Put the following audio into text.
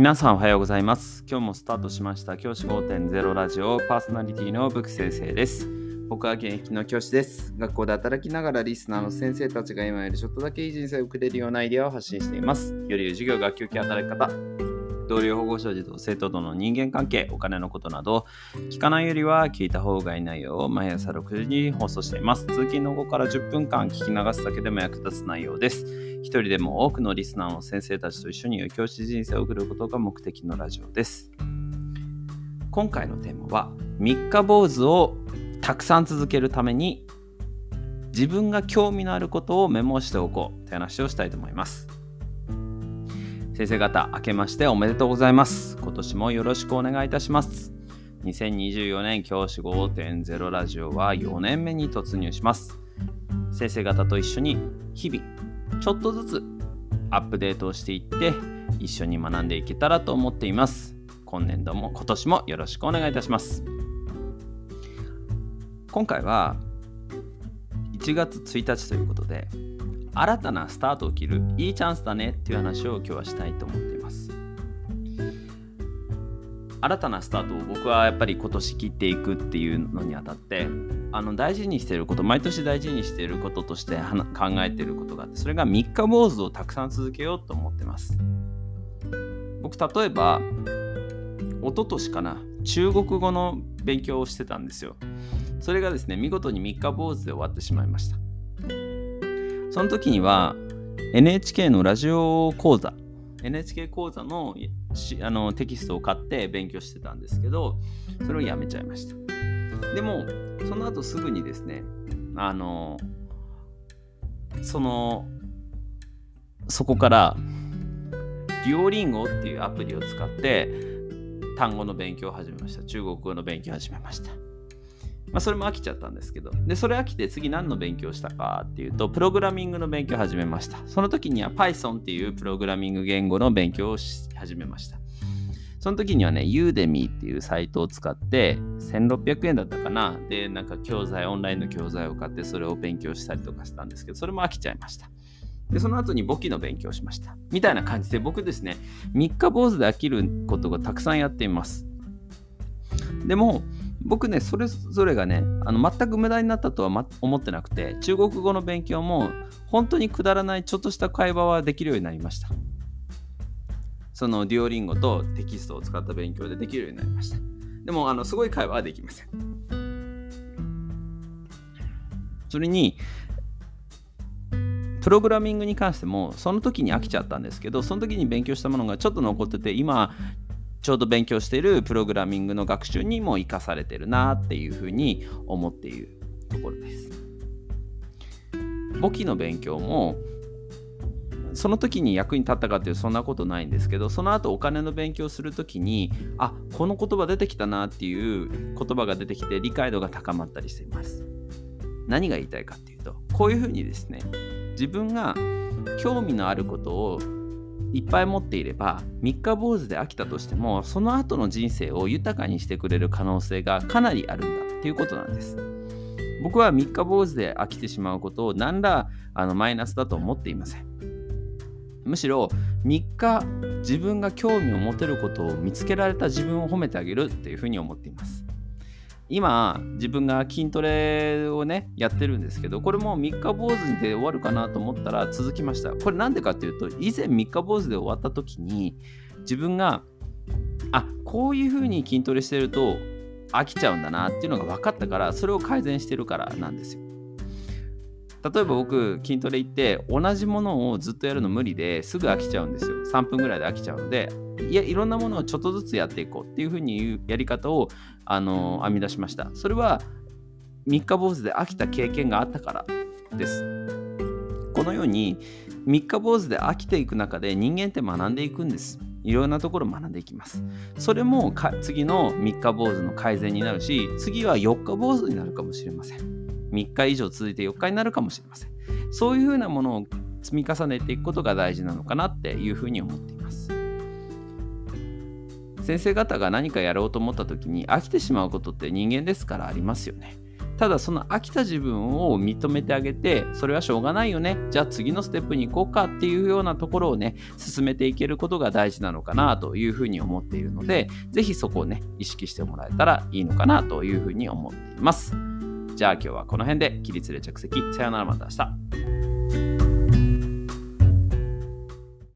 皆さんおはようございます。今日もスタートしました教師5.0ラジオパーソナリティのブク先生です。僕は現役の教師です。学校で働きながらリスナーの先生たちが今よりちょっとだけいい人生を送れるようなアイデアを発信しています。より授業、学級系、働き方、同僚、保護者、児童、生徒との人間関係、お金のことなど、聞かないよりは聞いた方がいい内容を毎朝6時に放送しています。通勤の後から10分間聞き流すだけでも役立つ内容です。一人でも多くのリスナーの先生たちと一緒に教師人生を送ることが目的のラジオです。今回のテーマは三日坊主をたくさん続けるために自分が興味のあることをメモしておこうという話をしたいと思います。先生方、明けましておめでとうございます。今年もよろしくお願いいたします。2024年教師5.0ラジオは4年目に突入します。先生方と一緒に日々ちょっとずつアップデートをしていって一緒に学んでいけたらと思っています。今年度も今年もよろしくお願いいたします。今回は1月1日ということで新たなスタートを切るいいチャンスだねっていう話を今日はしたいと思っています。新たなスタートを僕はやっぱり今年切っていくっていうのにあたってあの大事にしていること毎年大事にしていることとして考えていることがあってそれが三日坊主をたくさん続けようと思ってます。僕例えば一昨年かな中国語の勉強をしてたんですよ。それがですね見事に三日坊主で終わってしまいました。その時には NHK のラジオ講座 NHK 講座のしあのテキストを買って勉強してたんですけどそれをやめちゃいました。でもその後すぐにですねあのそのそこからデュオリンゴっていうアプリを使って単語の勉強を始めました。中国語の勉強を始めました。まあ、それも飽きちゃったんですけど、で、それ飽きて次何の勉強したかっていうと、プログラミングの勉強を始めました。その時には Python っていうプログラミング言語の勉強をし始めました。その時にはね、Udemy っていうサイトを使って、1600円だったかな。で、なんか教材、オンラインの教材を買って、それを勉強したりとかしたんですけど、それも飽きちゃいました。で、その後に簿記の勉強をしました。みたいな感じで、僕ですね、三日坊主で飽きることがたくさんやっています。でも、僕ね、それぞれがね、あの全く無駄になったとは、ま、思ってなくて、中国語の勉強も本当にくだらないちょっとした会話はできるようになりました。そのデュオリンゴとテキストを使った勉強でできるようになりました。でも、あのすごい会話はできません。それに、プログラミングに関しても、その時に飽きちゃったんですけど、その時に勉強したものがちょっと残ってて、今、ちょうど勉強しているプログラミングの学習にも活かされてるなっていうふうに思っているところです。簿記の勉強もその時に役に立ったかっていうそんなことないんですけどその後お金の勉強する時にあこの言葉出てきたなっていう言葉が出てきて理解度が高まったりしています。何が言いたいかっていうとこういうふうにですね自分が興味のあることをいっぱい持っていれば三日坊主で飽きたとしてもその後の人生を豊かにしてくれる可能性がかなりあるんだっていうことなんです。僕は三日坊主で飽きてしまうことを何らあのマイナスだと思っていません。むしろ3日自分が興味を持てることを見つけられた自分を褒めてあげるっていうふうに思っています。今自分が筋トレをねやってるんですけどこれも三日坊主で終わるかなと思ったら続きました。これなんでかっていうと以前三日坊主で終わった時に自分があこういうふうに筋トレしてると飽きちゃうんだなっていうのが分かったからそれを改善してるからなんですよ。例えば僕筋トレ行って同じものをずっとやるの無理ですぐ飽きちゃうんですよ。3分ぐらいで飽きちゃうのでいやいろんなものをちょっとずつやっていこうっていうふうにいうやり方をあの編み出しました。それは三日坊主で飽きた経験があったからです。このように三日坊主で飽きていく中で人間って学んでいくんです。いろんなところ学んでいきます。それも次の三日坊主の改善になるし次は4日坊主になるかもしれません3日以上続いて4日になるかもしれません。そういうふうなものを積み重ねていくことが大事なのかなっていうふうに思っています。先生方が何かやろうと思った時に飽きてしまうことって人間ですからありますよね。ただその飽きた自分を認めてあげてそれはしょうがないよね。じゃあ次のステップに行こうかっていうようなところをね進めていけることが大事なのかなというふうに思っているので是非そこをね意識してもらえたらいいのかなというふうに思っています。じゃあ今日はこの辺で起立で着席。さよならまた明日。